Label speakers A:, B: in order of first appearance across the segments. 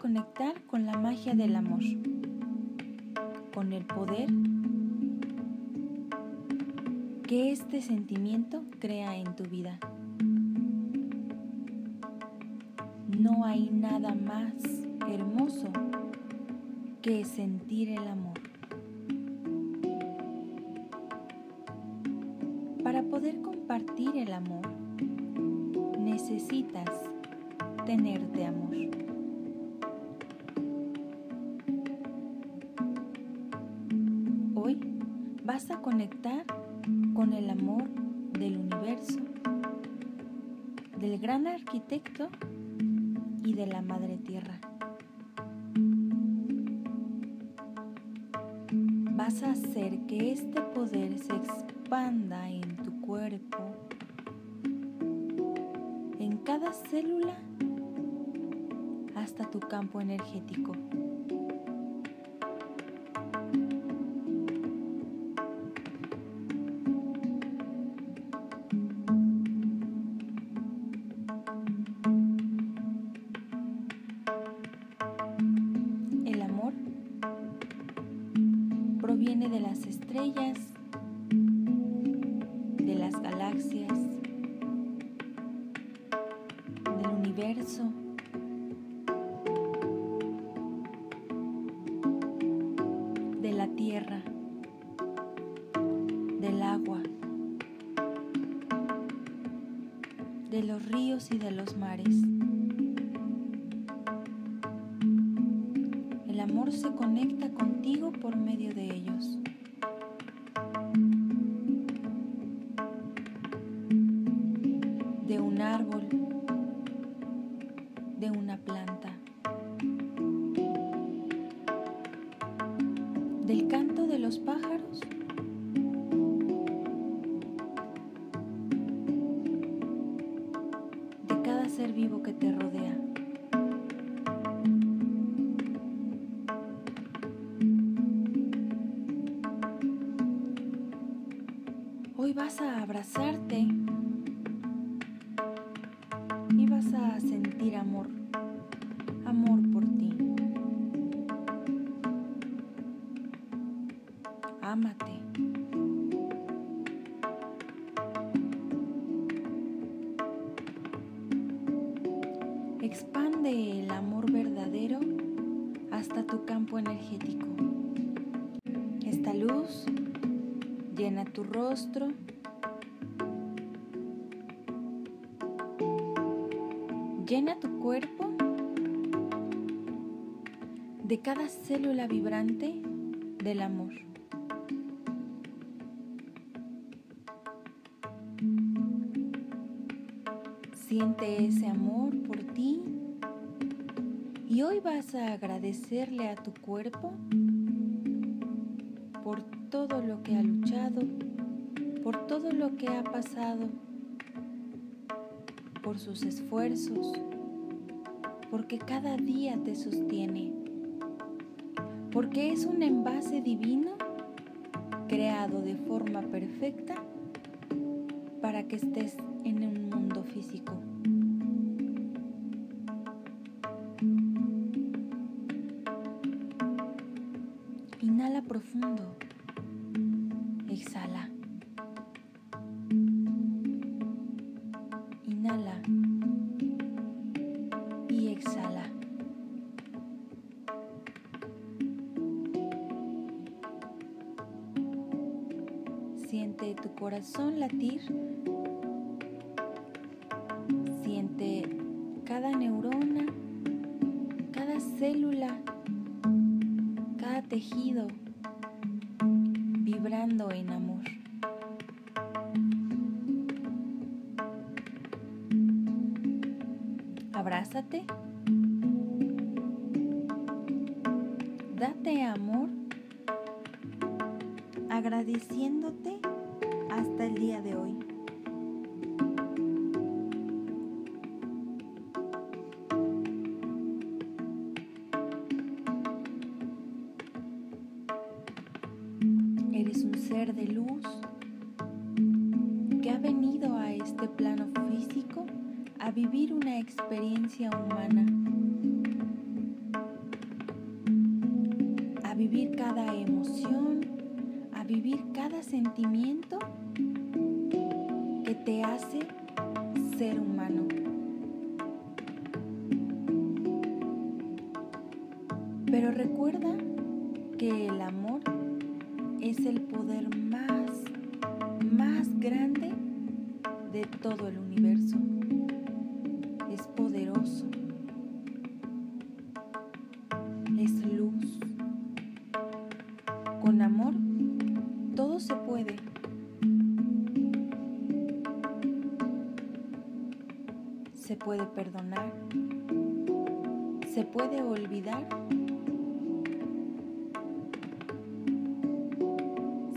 A: conectar con la magia del amor, con el poder que este sentimiento crea en tu vida. No hay nada más hermoso que sentir el amor. Para poder compartir el amor, necesitas tenerte amor. Conectar con el amor del universo, del gran arquitecto y de la madre tierra. Vas a hacer que este poder se expanda en tu cuerpo, en cada célula hasta tu campo energético. De las estrellas, del canto de los pájaros. De cada célula vibrante del amor. Siente ese amor por ti y hoy vas a agradecerle a tu cuerpo por todo lo que ha luchado, por todo lo que ha pasado, por sus esfuerzos, porque cada día te sostiene, porque es un envase divino creado de forma perfecta para que estés en un mundo físico. Tu corazón latir. un ser de luz que ha venido a este plano físico a vivir una experiencia humana, a vivir cada emoción, a vivir cada sentimiento que te hace ser humano.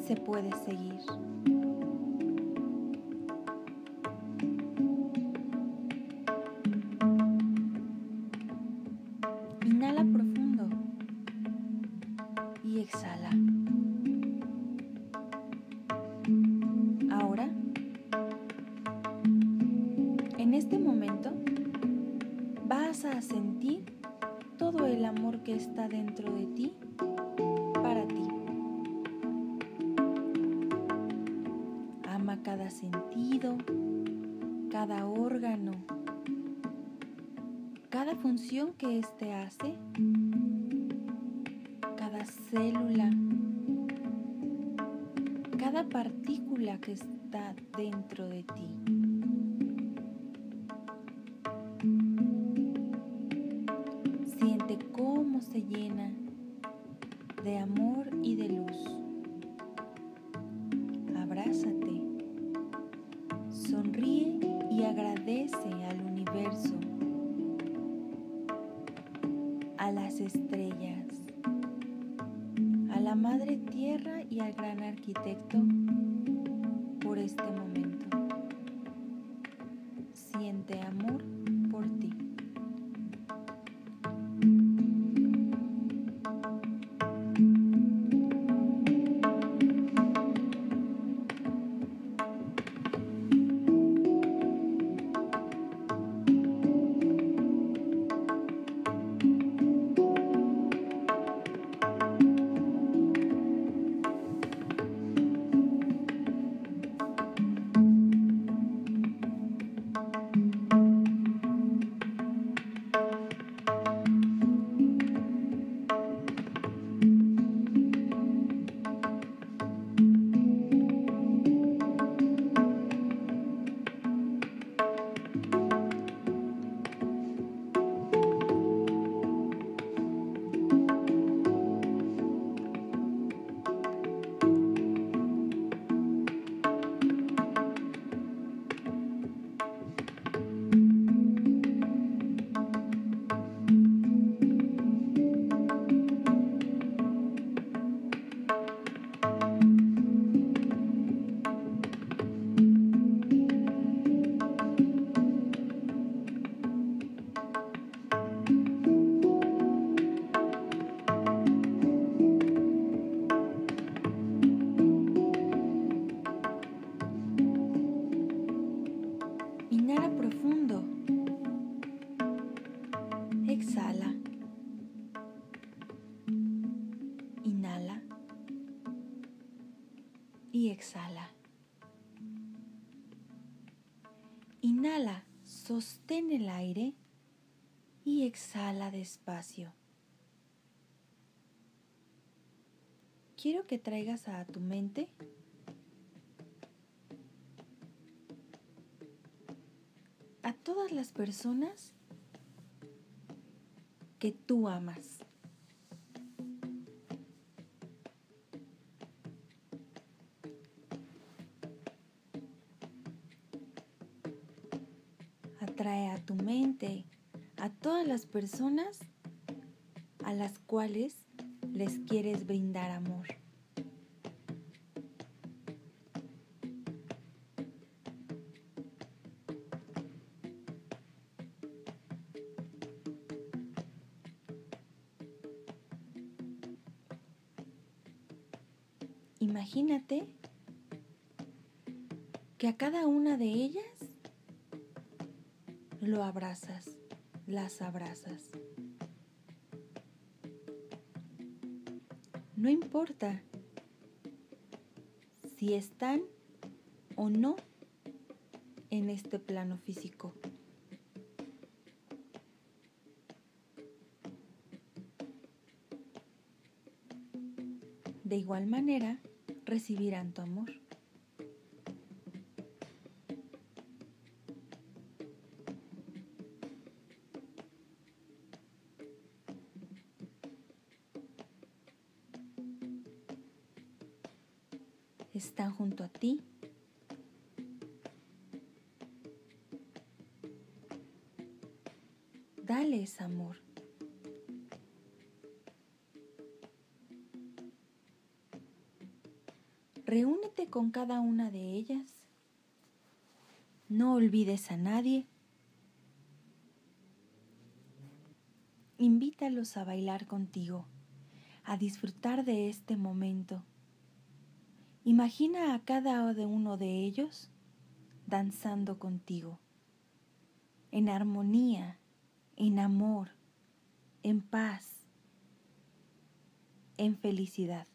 A: se puede seguir. se llena de amor. Sostén el aire y exhala despacio. Quiero que traigas a tu mente a todas las personas que tú amas. personas a las cuales les quieres brindar amor. Imagínate que a cada una de ellas lo abrazas las abrazas. No importa si están o no en este plano físico. De igual manera, recibirán tu amor. Están junto a ti. Dales amor. Reúnete con cada una de ellas. No olvides a nadie. Invítalos a bailar contigo, a disfrutar de este momento. Imagina a cada uno de ellos danzando contigo, en armonía, en amor, en paz, en felicidad.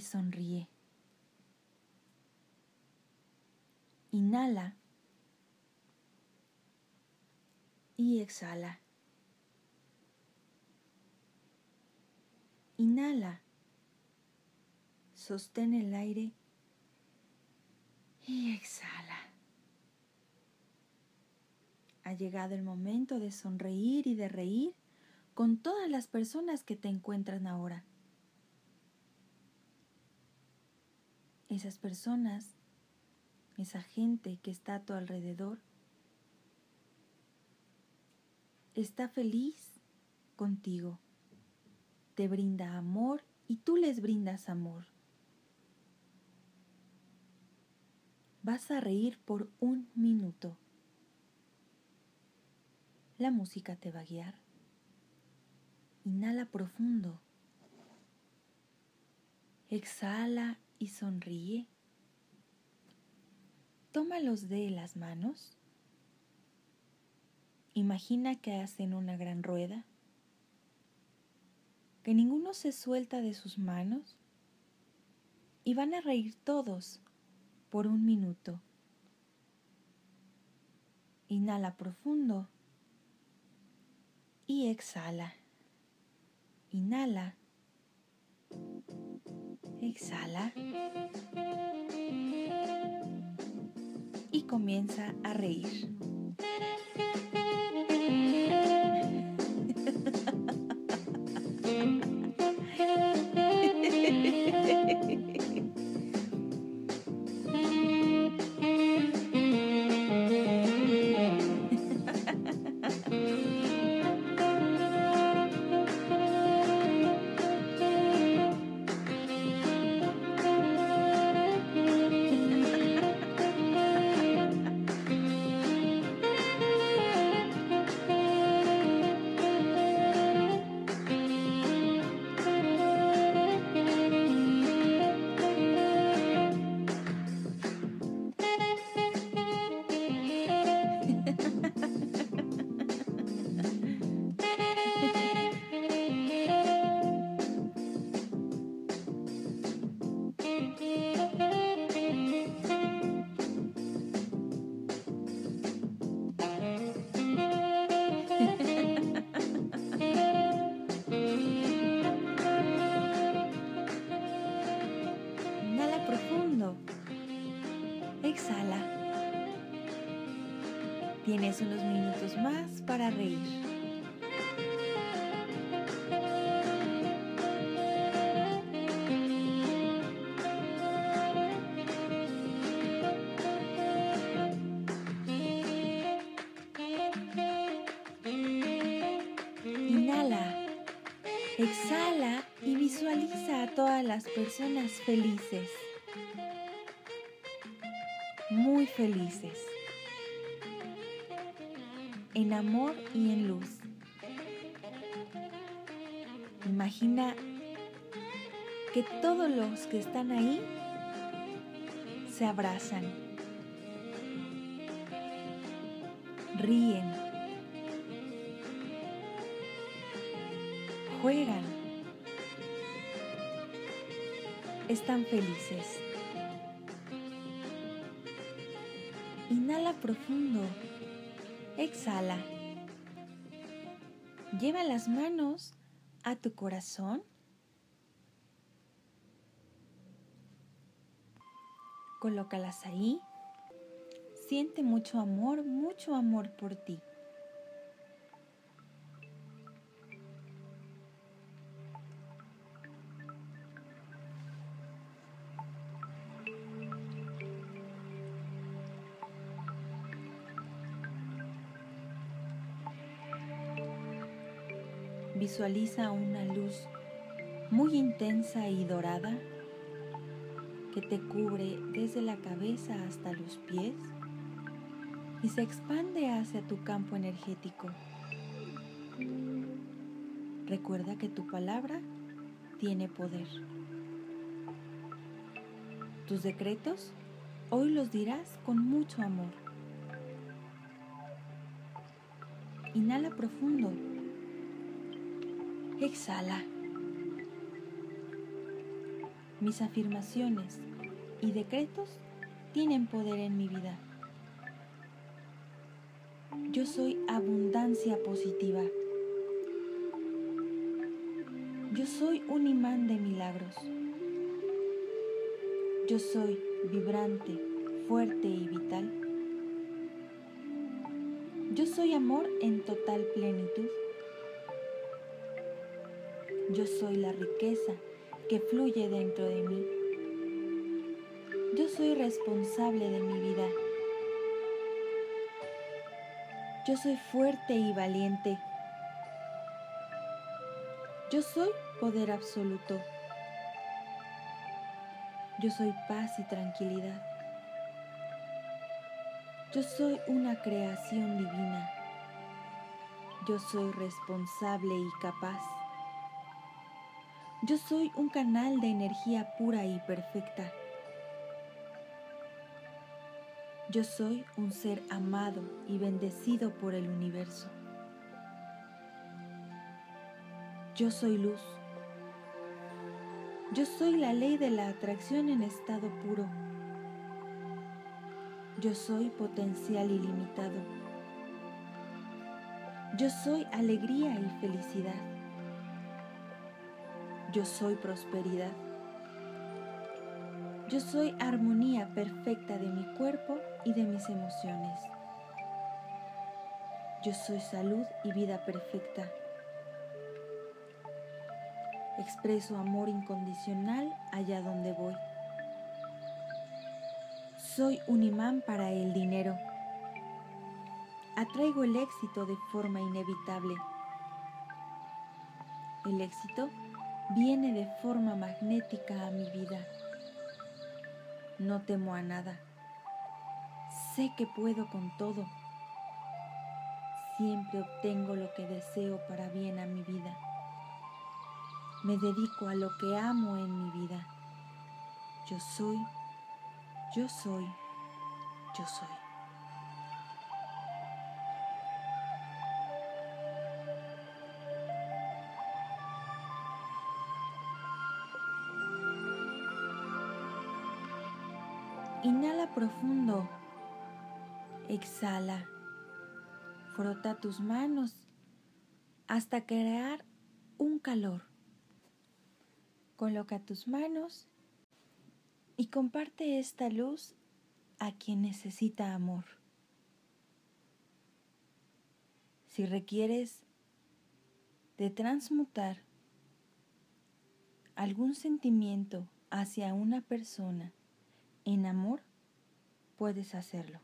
A: Sonríe. Inhala y exhala. Inhala. Sostén el aire y exhala. Ha llegado el momento de sonreír y de reír con todas las personas que te encuentran ahora. Esas personas, esa gente que está a tu alrededor, está feliz contigo, te brinda amor y tú les brindas amor. Vas a reír por un minuto. La música te va a guiar. Inhala profundo. Exhala y sonríe. Tómalos de las manos. Imagina que hacen una gran rueda, que ninguno se suelta de sus manos y van a reír todos por un minuto. Inhala profundo y exhala. Inhala. Exhala. Y comienza a reír. Tienes unos minutos más para reír. Inhala, exhala y visualiza a todas las personas felices. Muy felices, en amor y en luz. Imagina que todos los que están ahí se abrazan, ríen, juegan, están felices. Inhala profundo. Exhala. Lleva las manos a tu corazón. Colócalas ahí. Siente mucho amor, mucho amor por ti. Visualiza una luz muy intensa y dorada que te cubre desde la cabeza hasta los pies y se expande hacia tu campo energético. Recuerda que tu palabra tiene poder. Tus decretos hoy los dirás con mucho amor. Inhala profundo Exhala. Mis afirmaciones y decretos tienen poder en mi vida. Yo soy abundancia positiva.
B: Yo soy un imán de milagros. Yo soy vibrante, fuerte y vital. Yo soy amor en total plenitud. Yo soy la riqueza que fluye dentro de mí. Yo soy responsable de mi vida. Yo soy fuerte y valiente. Yo soy poder absoluto. Yo soy paz y tranquilidad. Yo soy una creación divina. Yo soy responsable y capaz. Yo soy un canal de energía pura y perfecta. Yo soy un ser amado y bendecido por el universo. Yo soy luz. Yo soy la ley de la atracción en estado puro. Yo soy potencial ilimitado. Yo soy alegría y felicidad. Yo soy prosperidad. Yo soy armonía perfecta de mi cuerpo y de mis emociones. Yo soy salud y vida perfecta. Expreso amor incondicional allá donde voy. Soy un imán para el dinero. Atraigo el éxito de forma inevitable. El éxito viene de forma magnética a mi vida. No temo a nada. Sé que puedo con todo. Siempre obtengo lo que deseo para bien a mi vida. Me dedico a lo que amo en mi vida. Yo soy yo soy, yo soy. Inhala profundo. Exhala. Frota tus manos hasta crear un calor. Coloca tus manos y comparte esta luz a quien necesita amor. Si requieres de transmutar algún sentimiento hacia una persona en amor, puedes hacerlo.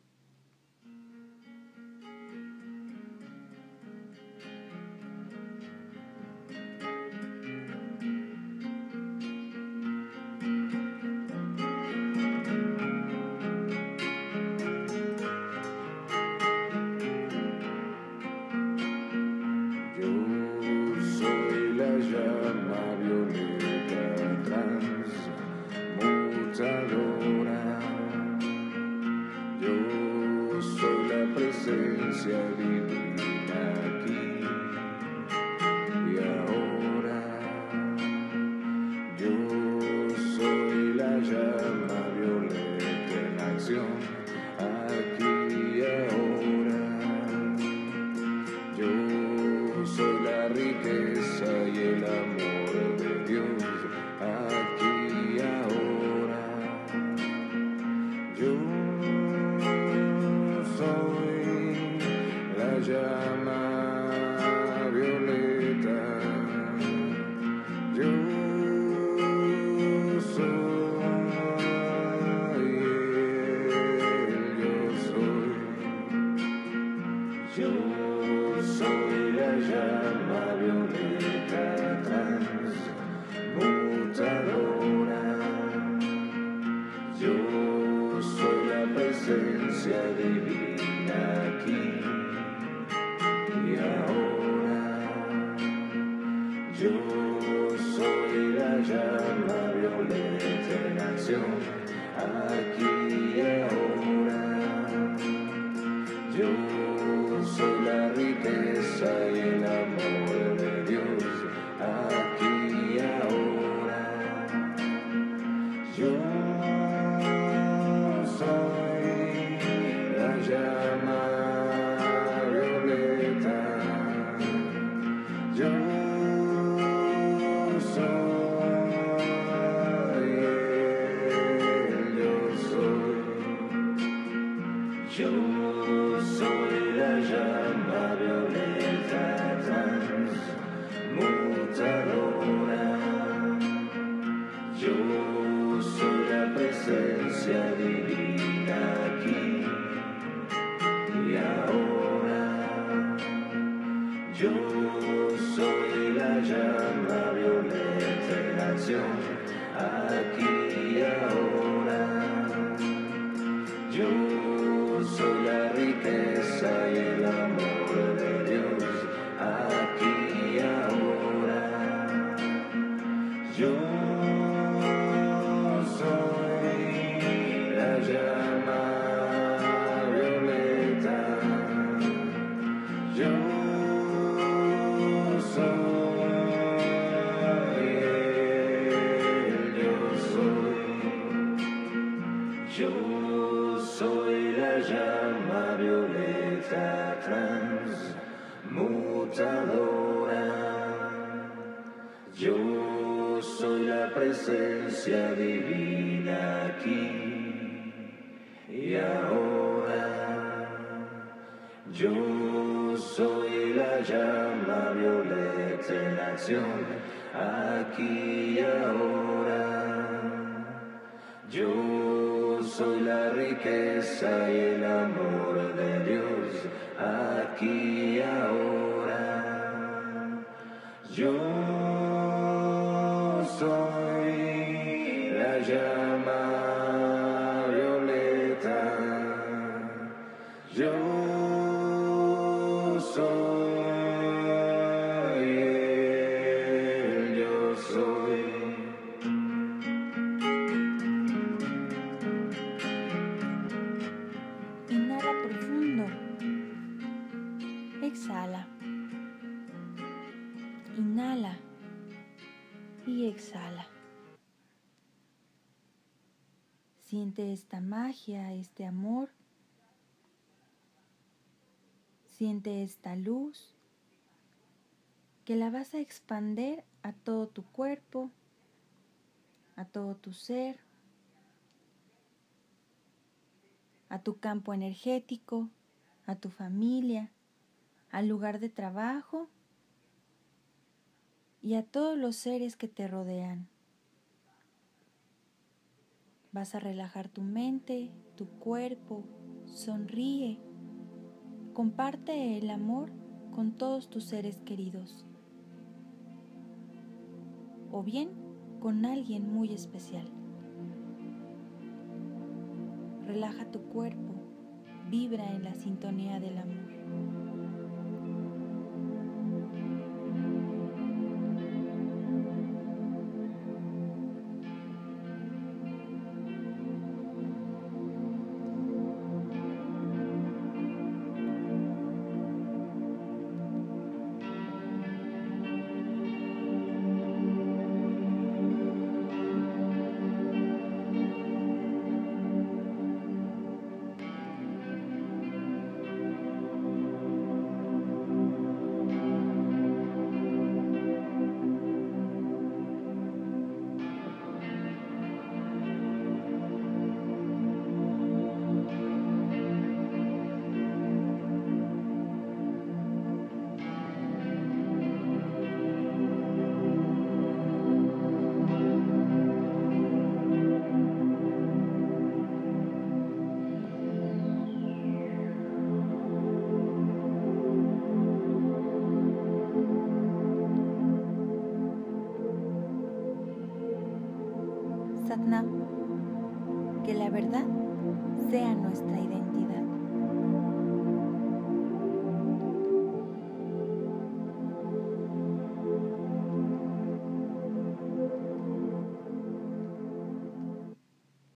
A: Siente esta luz que la vas a expander a todo tu cuerpo, a todo tu ser, a tu campo energético, a tu familia, al lugar de trabajo y a todos los seres que te rodean. Vas a relajar tu mente, tu cuerpo, sonríe, comparte el amor con todos tus seres queridos o bien con alguien muy especial. Relaja tu cuerpo, vibra en la sintonía del amor.